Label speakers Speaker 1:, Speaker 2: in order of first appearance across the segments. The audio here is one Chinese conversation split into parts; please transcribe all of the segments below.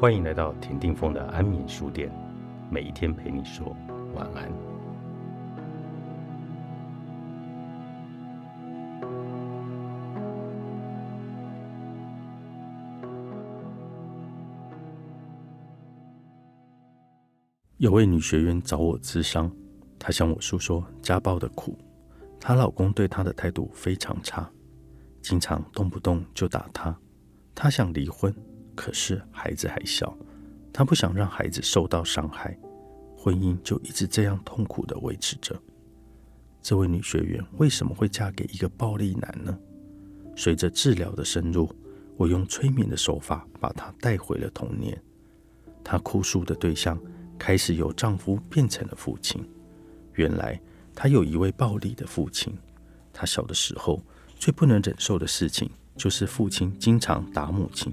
Speaker 1: 欢迎来到田定峰的安眠书店，每一天陪你说晚安。有位女学员找我咨商，她向我诉说家暴的苦，她老公对她的态度非常差，经常动不动就打她，她想离婚。可是孩子还小，她不想让孩子受到伤害，婚姻就一直这样痛苦的维持着。这位女学员为什么会嫁给一个暴力男呢？随着治疗的深入，我用催眠的手法把她带回了童年。她哭诉的对象开始由丈夫变成了父亲。原来她有一位暴力的父亲。她小的时候最不能忍受的事情就是父亲经常打母亲。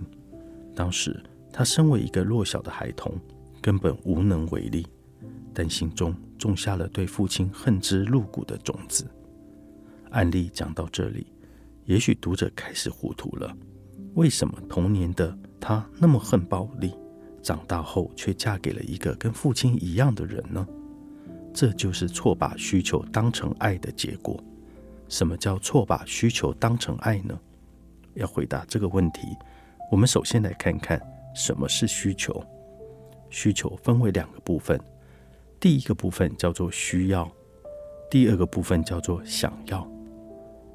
Speaker 1: 当时，他身为一个弱小的孩童，根本无能为力，但心中种下了对父亲恨之入骨的种子。案例讲到这里，也许读者开始糊涂了：为什么童年的他那么恨暴力，长大后却嫁给了一个跟父亲一样的人呢？这就是错把需求当成爱的结果。什么叫错把需求当成爱呢？要回答这个问题。我们首先来看看什么是需求。需求分为两个部分，第一个部分叫做需要，第二个部分叫做想要。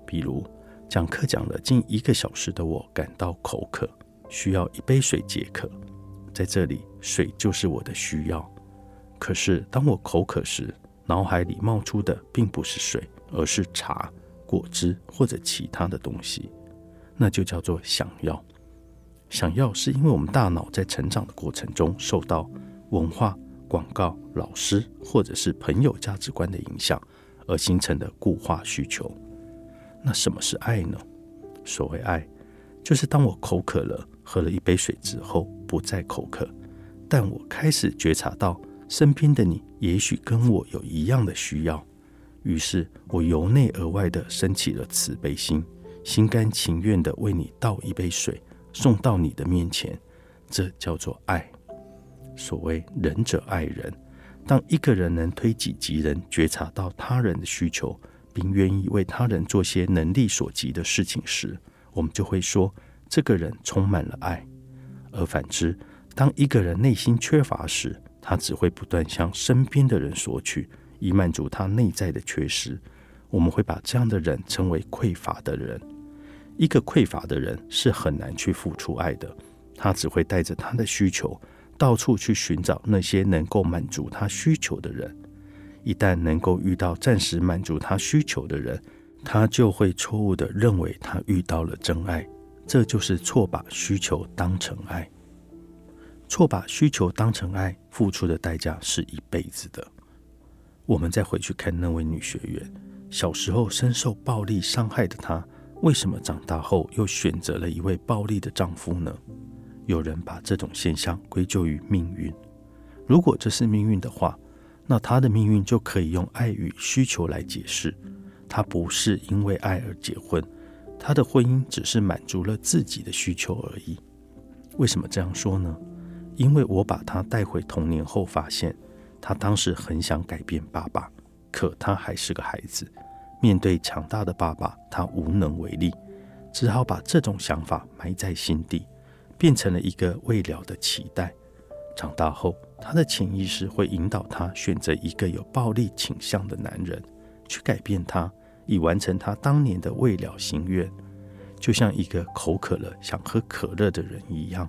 Speaker 1: 比如讲课讲了近一个小时的我感到口渴，需要一杯水解渴。在这里，水就是我的需要。可是当我口渴时，脑海里冒出的并不是水，而是茶、果汁或者其他的东西，那就叫做想要。想要是因为我们大脑在成长的过程中受到文化、广告、老师或者是朋友价值观的影响而形成的固化需求。那什么是爱呢？所谓爱，就是当我口渴了，喝了一杯水之后不再口渴，但我开始觉察到身边的你也许跟我有一样的需要，于是我由内而外的升起了慈悲心，心甘情愿的为你倒一杯水。送到你的面前，这叫做爱。所谓仁者爱人，当一个人能推己及人，觉察到他人的需求，并愿意为他人做些能力所及的事情时，我们就会说这个人充满了爱。而反之，当一个人内心缺乏时，他只会不断向身边的人索取，以满足他内在的缺失。我们会把这样的人称为匮乏的人。一个匮乏的人是很难去付出爱的，他只会带着他的需求到处去寻找那些能够满足他需求的人。一旦能够遇到暂时满足他需求的人，他就会错误的认为他遇到了真爱。这就是错把需求当成爱，错把需求当成爱，付出的代价是一辈子的。我们再回去看那位女学员，小时候深受暴力伤害的她。为什么长大后又选择了一位暴力的丈夫呢？有人把这种现象归咎于命运。如果这是命运的话，那她的命运就可以用爱与需求来解释。她不是因为爱而结婚，她的婚姻只是满足了自己的需求而已。为什么这样说呢？因为我把她带回童年后，发现她当时很想改变爸爸，可她还是个孩子。面对强大的爸爸，他无能为力，只好把这种想法埋在心底，变成了一个未了的期待。长大后，他的潜意识会引导他选择一个有暴力倾向的男人，去改变他，以完成他当年的未了心愿。就像一个口渴了想喝可乐的人一样，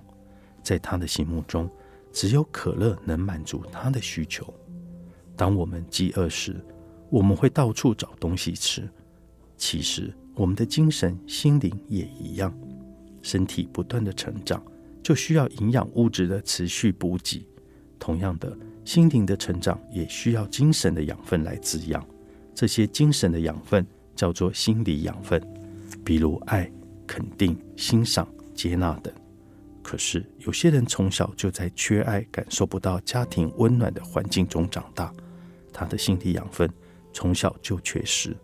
Speaker 1: 在他的心目中，只有可乐能满足他的需求。当我们饥饿时，我们会到处找东西吃，其实我们的精神、心灵也一样。身体不断的成长，就需要营养物质的持续补给。同样的，心灵的成长也需要精神的养分来滋养。这些精神的养分叫做心理养分，比如爱、肯定、欣赏、接纳等。可是有些人从小就在缺爱、感受不到家庭温暖的环境中长大，他的心理养分。从小就缺失，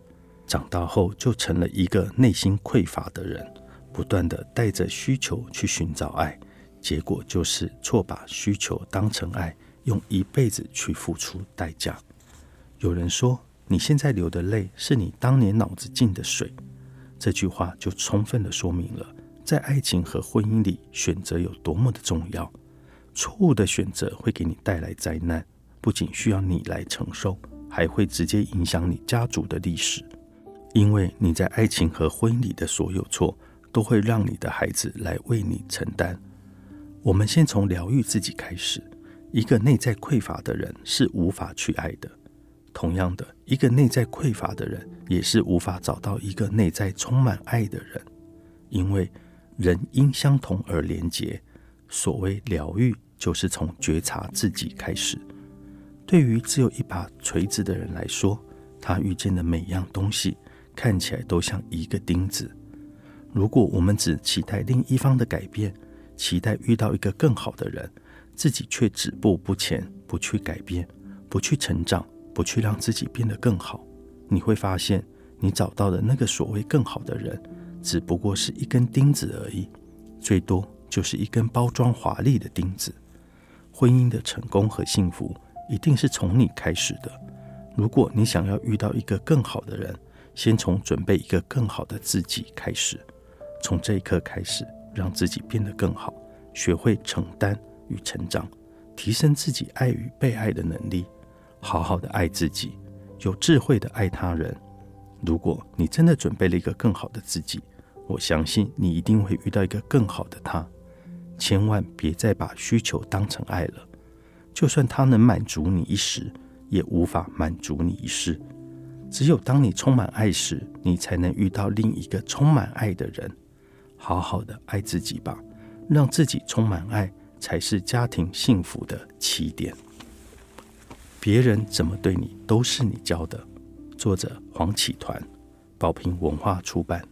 Speaker 1: 长大后就成了一个内心匮乏的人，不断的带着需求去寻找爱，结果就是错把需求当成爱，用一辈子去付出代价。有人说，你现在流的泪是你当年脑子进的水。这句话就充分的说明了，在爱情和婚姻里，选择有多么的重要。错误的选择会给你带来灾难，不仅需要你来承受，还会直接影响你家族的历史。因为你在爱情和婚姻里的所有错，都会让你的孩子来为你承担。我们先从疗愈自己开始。一个内在匮乏的人是无法去爱的。同样的，一个内在匮乏的人也是无法找到一个内在充满爱的人，因为人因相同而连结。所谓疗愈，就是从觉察自己开始。对于只有一把锤子的人来说，他遇见的每样东西看起来都像一个钉子。如果我们只期待另一方的改变，期待遇到一个更好的人，自己却止步不前，不去改变，不去成长。不去让自己变得更好，你会发现，你找到的那个所谓更好的人，只不过是一根钉子而已，最多就是一根包装华丽的钉子。婚姻的成功和幸福，一定是从你开始的。如果你想要遇到一个更好的人，先从准备一个更好的自己开始，从这一刻开始，让自己变得更好，学会承担与成长，提升自己爱与被爱的能力。好好的爱自己，有智慧的爱他人。如果你真的准备了一个更好的自己，我相信你一定会遇到一个更好的他。千万别再把需求当成爱了，就算他能满足你一时，也无法满足你一世。只有当你充满爱时，你才能遇到另一个充满爱的人。好好的爱自己吧，让自己充满爱，才是家庭幸福的起点。别人怎么对你，都是你教的。作者黄启团，宝瓶文化出版。